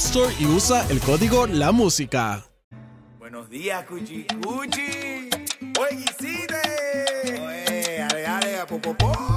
Store y usa el código La Música. Buenos días, Cuchi. Cuchi. Oye. Oye, ale, ale, popopó.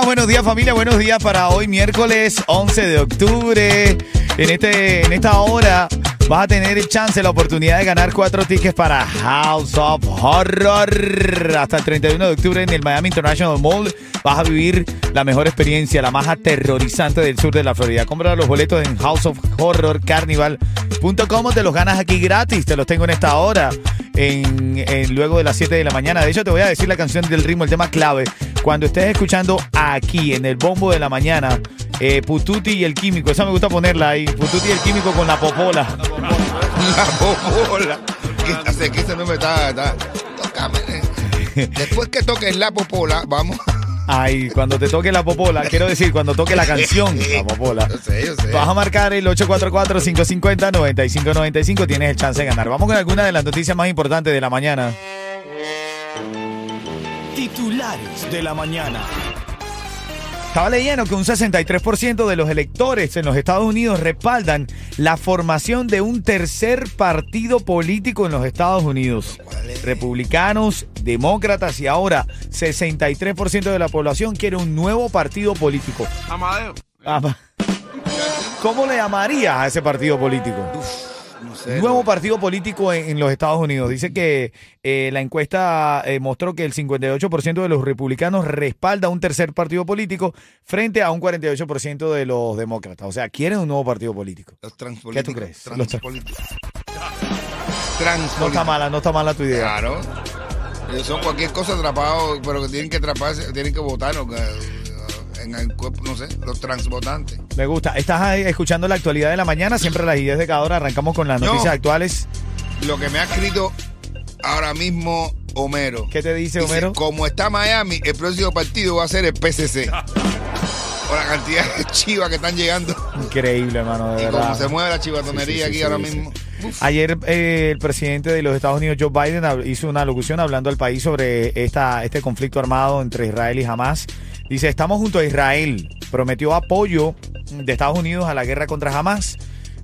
Buenos días familia, buenos días para hoy miércoles 11 de octubre. En, este, en esta hora vas a tener el chance, la oportunidad de ganar cuatro tickets para House of Horror. Hasta el 31 de octubre en el Miami International Mall vas a vivir la mejor experiencia, la más aterrorizante del sur de la Florida. Compra los boletos en House of Horror Carnival.com o te los ganas aquí gratis, te los tengo en esta hora. En, en- luego de las 7 de la mañana. De hecho, te voy a decir la canción del ritmo, el tema clave. Cuando estés escuchando aquí en el bombo de la mañana, eh, Pututi y el químico. Esa me gusta ponerla ahí. Pututi y el químico con la popola. La popola. Hace que ese nombre está. está tócame. Después que toques la popola, vamos. Ay, cuando te toque la popola, quiero decir, cuando toque la canción, la popola. Yo sé, yo sé. Vas a marcar el 844-550-9595. Tienes el chance de ganar. Vamos con alguna de las noticias más importantes de la mañana. Titulares de la mañana. Estaba leyendo que un 63% de los electores en los Estados Unidos respaldan la formación de un tercer partido político en los Estados Unidos. Republicanos, demócratas y ahora 63% de la población quiere un nuevo partido político. Amadeo. Ama- ¿Cómo le llamarías a ese partido político? No sé. Nuevo partido político en, en los Estados Unidos. Dice que eh, la encuesta eh, mostró que el 58% de los republicanos respalda un tercer partido político frente a un 48% de los demócratas. O sea, quieren un nuevo partido político. Los. ¿Qué tú crees? Los tra-. No está mala, no está mala tu idea. Claro. Ellos son cualquier cosa atrapados, pero que tienen que atraparse, tienen que votar o que, eh, en el cuerpo, no sé, los transvotantes. Me gusta. Estás escuchando la actualidad de la mañana, siempre a las 10 de cada hora. Arrancamos con las No. noticias actuales. Lo que me ha escrito ahora mismo Homero. ¿Qué te dice, Dice, Homero? como está Miami, el próximo partido va a ser el PCC. Por la cantidad de chivas que están llegando. Increíble, hermano, de Y verdad. como se mueve la chivatonería Sí, sí, sí, aquí ahora mismo. Ayer eh, el presidente de los Estados Unidos, Joe Biden, hizo una locución hablando al país sobre esta, este conflicto armado entre Israel y Hamas. Dice, estamos junto a Israel. Prometió apoyo de Estados Unidos a la guerra contra Hamas.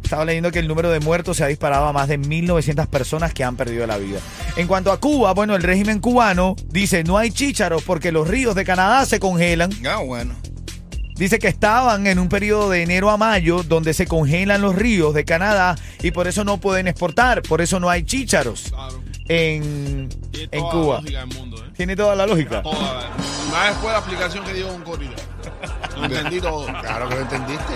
Estaba leyendo que el número de muertos se ha disparado a más de 1.900 personas que han perdido la vida. En cuanto a Cuba, bueno, el régimen cubano dice, no hay chícharos porque los ríos de Canadá se congelan. Ah, bueno. Dice que estaban en un periodo de enero a mayo donde se congelan los ríos de Canadá y por eso no pueden exportar, por eso no hay chícharos Claro. en, en Cuba. La lógica del mundo. Tiene toda la lógica. Toda. Más después de la explicación que dio un gorila. Lo entendí todo. Claro que lo entendiste.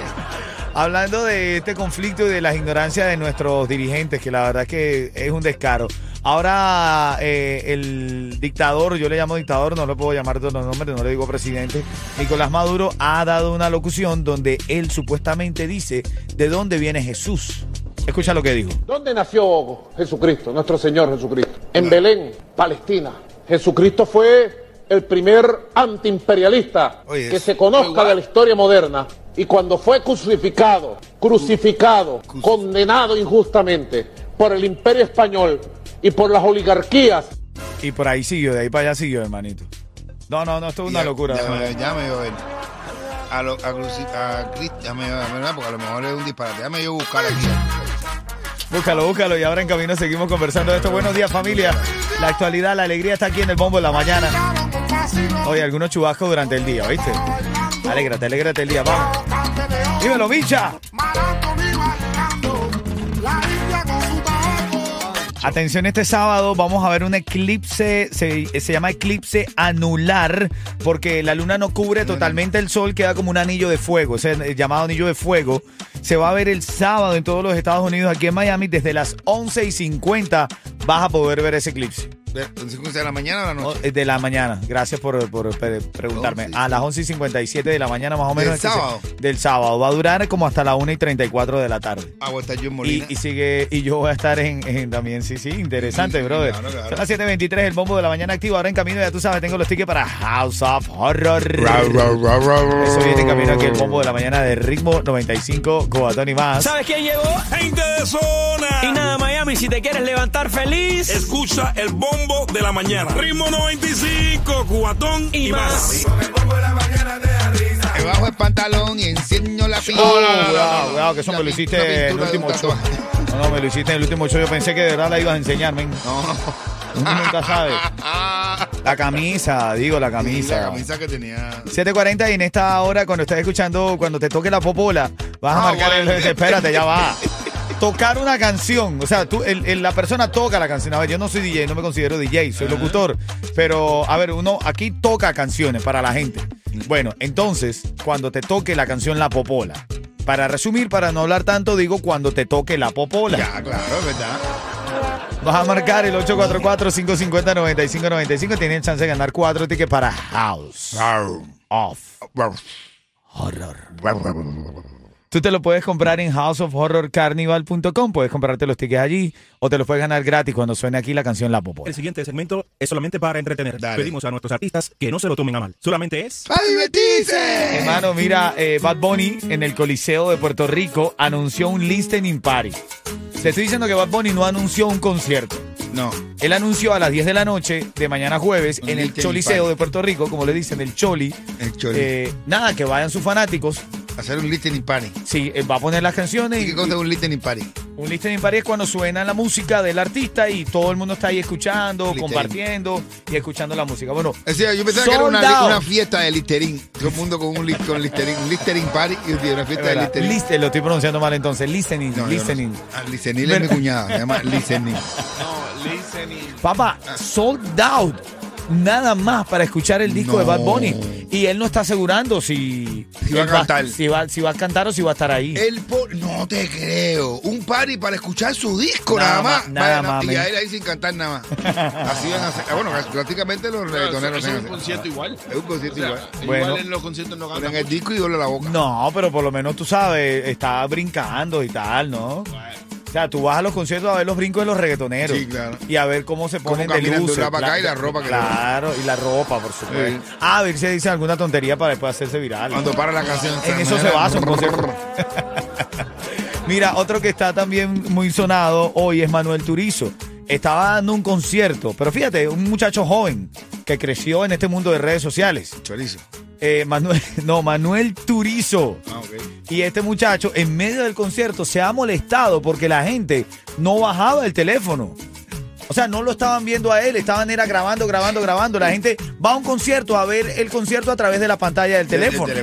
Hablando de este conflicto y de las ignorancias de nuestros dirigentes, que la verdad es que es un descaro. Ahora eh, el dictador, yo le llamo dictador, no lo puedo llamar de otros nombres, no le digo presidente, Nicolás Maduro ha dado una locución donde él supuestamente dice de dónde viene Jesús. Escucha lo que dijo. ¿Dónde nació Jesucristo, nuestro Señor Jesucristo? En Belén, Palestina. Jesucristo fue el primer antiimperialista Oye, que se conozca de la historia moderna. Y cuando fue crucificado, crucificado, condenado injustamente por el imperio español y por las oligarquías Y por ahí siguió, de ahí para allá siguió, hermanito. No, no, no, esto es una Ya- locura. Ya, me- ya me a ver. A, lo, a, Cruci- a Cristi- ya me- a ver, porque a lo mejor es un disparate. Déjame yo buscar aquí. Búscalo, búscalo. Y ahora en camino seguimos conversando de esto. Buenos días, familia. La actualidad, la alegría está aquí en el bombo de la mañana. Oye, algunos chubascos durante el día, ¿oíste? Alégrate, alégrate el día, vamos. Dímelo, bicha. Atención, este sábado vamos a ver un eclipse, se, se llama eclipse anular, porque la luna no cubre totalmente el sol, queda como un anillo de fuego, ese es llamado anillo de fuego. Se va a ver el sábado en todos los Estados Unidos, aquí en Miami, desde las 11 y 50 vas a poder ver ese eclipse. ¿De de 5 de la mañana o la O- noche? eh, De la mañana, gracias por, por pre- preguntarme. 11 y A las 11 y 57 de la mañana más o menos. ¿Del es que se- sábado? del sábado. Va a durar como hasta las 1 y 34 de la tarde. Ah, voy a estar yo en Y, Molina. y sigue, y yo voy a estar en, en también, sí, sí, interesante, Sí, sí, brother. claro, claro. Son las 7.23, el bombo de la mañana activo. Ahora en camino, ya tú sabes, tengo los tickets para House of Horror. Eso viene en camino aquí el bombo de la mañana de ritmo 95, Cobatón y más. ¿Sabes quién llegó? Gente de zona. Y nada, Miami, si te quieres levantar feliz Escucha el bombo de la mañana. Ritmo 95, cubatón y, y más. Me bajo el pantalón y enseño la pintura. Oh, cuidado, cuidado, que eso La me lo hiciste en el último show. No, no, me lo hiciste en el último show. Yo pensé que de verdad la ibas a enseñar, men. No. Uno nunca sabe. La camisa, digo, la camisa. La camisa que tenía. 7.40 y en esta hora, cuando estés escuchando, cuando te toque la popola, vas a Ah, marcar el... bueno. Espérate, ya va. Tocar una canción, o sea, tú, el- el- la persona toca la canción. A ver, yo no soy DJ, no me considero DJ, soy locutor. Pero, a ver, uno aquí toca canciones para la gente. Bueno, entonces, cuando te toque la canción La Popola. Para resumir, para no hablar tanto, digo cuando te toque la popola. Ya, claro, es verdad. Vas a marcar el 844-550-9595. Tienes chance de ganar cuatro tickets para House of Horror. Tú te lo puedes comprar en houseofhorrorcarnival.com. Puedes comprarte los tickets allí o te los puedes ganar gratis cuando suene aquí la canción La Popola. El siguiente segmento es solamente para entretener. Dale. Pedimos a nuestros artistas que no se lo tomen a mal. Solamente es. ¡Para divertirse! Hermano, mira, eh, Bad Bunny en el Coliseo de Puerto Rico anunció un listening party. Te estoy diciendo que Bad Bunny no anunció un concierto. No. Él anunció a las 10 de la noche de mañana jueves Un en el Choliseo party. de Puerto Rico, como le dicen, el Choli. El Choli. Eh, nada, que vayan sus fanáticos. Hacer un listening party. Sí, él va a poner las canciones. ¿Y qué cosa es un listening party? un listening party es cuando suena la música del artista y todo el mundo está ahí escuchando, Listening. compartiendo y escuchando la música. Bueno, O sea, yo pensaba que era una, fiesta de listerín. Todo el mundo con un, li- con listerín, un listerín party y una es fiesta de listerín. liste- lo estoy pronunciando mal entonces. Listening, No, yo no listening. sé. Ah, listening es mi cuñada, se llama listening. No, listening. Papá, sold out. Nada más para escuchar el disco No. de Bad Bunny. Y él no está asegurando si, Si va a cantar. Si va, si va a cantar o si va a estar ahí. El no te creo. Un party para escuchar su disco Nada nada, más, nada más, Y a él ahí sin cantar nada más. Así van a hacer. Ah, Bueno, prácticamente los Claro, reggaetoneros es un hacen. concierto igual. Es un concierto O sea, igual. Bueno. Igual en los conciertos no cantan. el disco y doble la boca. No, pero por lo menos tú sabes, está brincando y tal, ¿no? O sea, tú vas a los conciertos a ver los brincos de los reggaetoneros. Sí, claro. Y a ver cómo se Cómo ponen caminan de luces. acá y Claro, la ropa que Claro, y la ropa, por supuesto. Sí. Ah, a ver si dice alguna tontería para después hacerse viral. Cuando para la canción. En eso se basa un concierto. Mira, otro que está también muy sonado hoy es Manuel Turizo. Estaba dando un concierto, pero fíjate, un muchacho joven que creció en este mundo de redes sociales. Chorizo. Eh, Manuel, no, Manuel Turizo. Ah. Y este muchacho, en medio del concierto, se ha molestado porque la gente no bajaba el teléfono. O sea, no lo estaban viendo a él, estaban era grabando, grabando, grabando. La gente va a un concierto a ver el concierto a través de la pantalla del teléfono.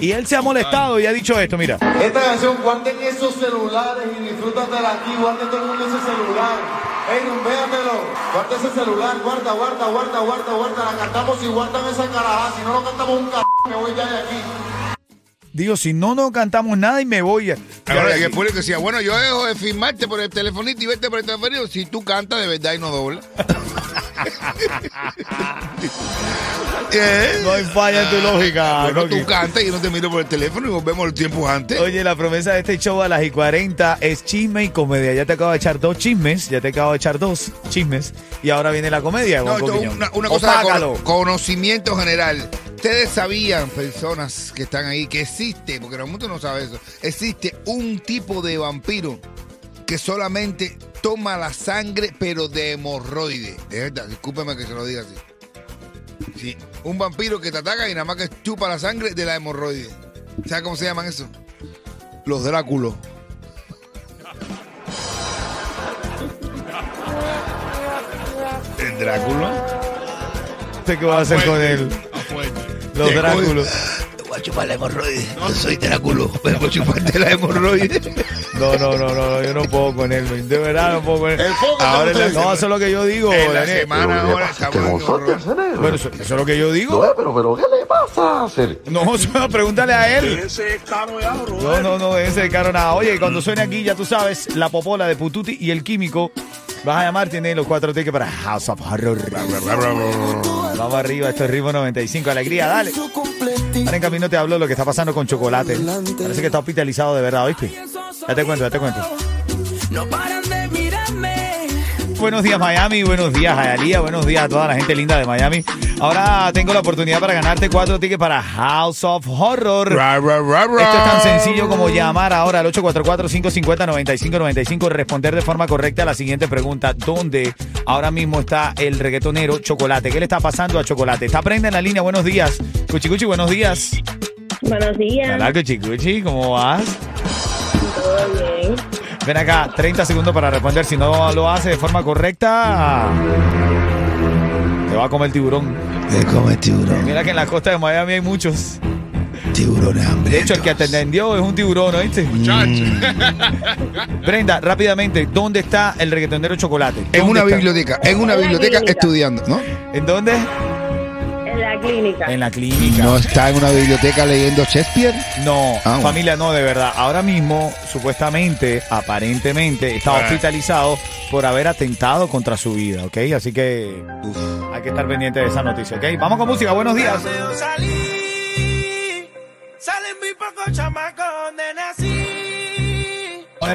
Y él se ha molestado y ha dicho esto, mira. Esta canción, guarden esos celulares y disfrútatela aquí, guarden todo el mundo ese celular. Ey, rumbéatelo, guarda ese celular, guarda, guarda, guarda, guarda, guarda, la cantamos y guardan esa carajada, si no lo cantamos un c***, me voy ya de aquí. Digo, si no, no cantamos nada y me voy. a- Ahora, y el público decía, bueno, yo dejo de filmarte por el telefonito y verte por el telefonito si tú cantas de verdad y no dobla. No hay falla en tu lógica. Bueno, Coqui. tú cantas y yo no te miro por el teléfono y volvemos los tiempos antes. Oye, la promesa de este show a las y 40 es chisme y comedia. Ya te acabo de echar dos chismes, ya te acabo de echar dos chismes y ahora viene la comedia. No, una, una cosa de conocimiento general. Ustedes sabían, personas que están ahí, que existe, porque el mundo no sabe eso, existe un tipo de vampiro que solamente toma la sangre, pero de hemorroide. De verdad, discúlpeme que se lo diga así. Sí, un vampiro que te ataca y nada más que chupa la sangre de la hemorroide. ¿Sabes cómo se llaman eso? Los Dráculos. ¿El Dráculo? ¿Usted qué va a hacer con él? Los Dráculos. Te voy a chupar la hemorroide. Yo soy Dráculo. Me voy a chuparte la hemorroide. No, no, no, no, yo no puedo con él. De verdad no puedo con él. Ahora, no, eso es lo que yo digo. En la Daniel. semana ahora. Bueno, eso, eso es lo que yo digo. pero, pero, ¿qué le pasa, Sergio? No, eso, pregúntale a él. Ese es caro ya, bro. No, no, no, ese de caro nada. Oye, cuando suene aquí, ya tú sabes, la popola de Pututi y el químico. Vas a llamar, tiene los cuatro tickets para House of Horror. Vamos arriba, esto es Ritmo 95. Alegría, dale. Ahora en camino te hablo de lo que está pasando con chocolate. Parece que está hospitalizado de verdad, ¿oíste? Ya te cuento, ya te cuento. No paran de mirarme. Buenos días Miami, buenos días Hialeah, buenos días a toda la gente linda de Miami. Ahora tengo la oportunidad para ganarte cuatro tickets para House of Horror. Ra, ra, ra, ra. Esto es tan sencillo como llamar ahora al 844-550-9595, responder de forma correcta a la siguiente pregunta. ¿Dónde ahora mismo está el reggaetonero Chocolate? ¿Qué le está pasando a Chocolate? Está Prenda en la línea, buenos días. Cuchicuchi, buenos días. Buenos días. Hola Cuchicuchi, ¿cómo vas? Todo bien. Ven acá, 30 segundos para responder. Si no lo hace de forma correcta, te va a comer tiburón. Te come tiburón. Mira que en la costa de Miami hay muchos. Tiburones hambrientos. De hecho, el que te entendió es un tiburón, ¿oíste? Brenda, rápidamente, ¿dónde está el reggaetonero Chocolate? En ¿Dónde una está? biblioteca, en una biblioteca estudiando, ¿no? ¿En dónde? En la clínica. En la clínica. No está en una biblioteca leyendo Shakespeare. No, Ah, familia, no, de verdad. Ahora mismo, supuestamente, aparentemente, está hospitalizado por haber atentado contra su vida, ¿ok? Así que uf, hay que estar pendiente de esa noticia, ¿ok? Vamos con música, buenos días. Salí, salen muy pocos chamacos donde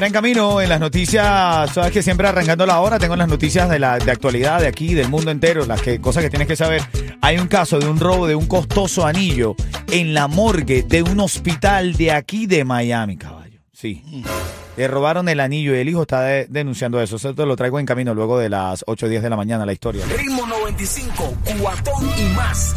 en camino, en las noticias, sabes que siempre arrancando la hora, tengo las noticias de la de actualidad de aquí, del mundo entero, las que, cosas que tienes que saber. Hay un caso de un robo de un costoso anillo en la morgue de un hospital de aquí de Miami, caballo. Sí. Le robaron el anillo y el hijo está de- denunciando eso. Eso te lo traigo en camino luego de las 8 o 10 de la mañana, la historia. Ritmo 95, cuatón y más.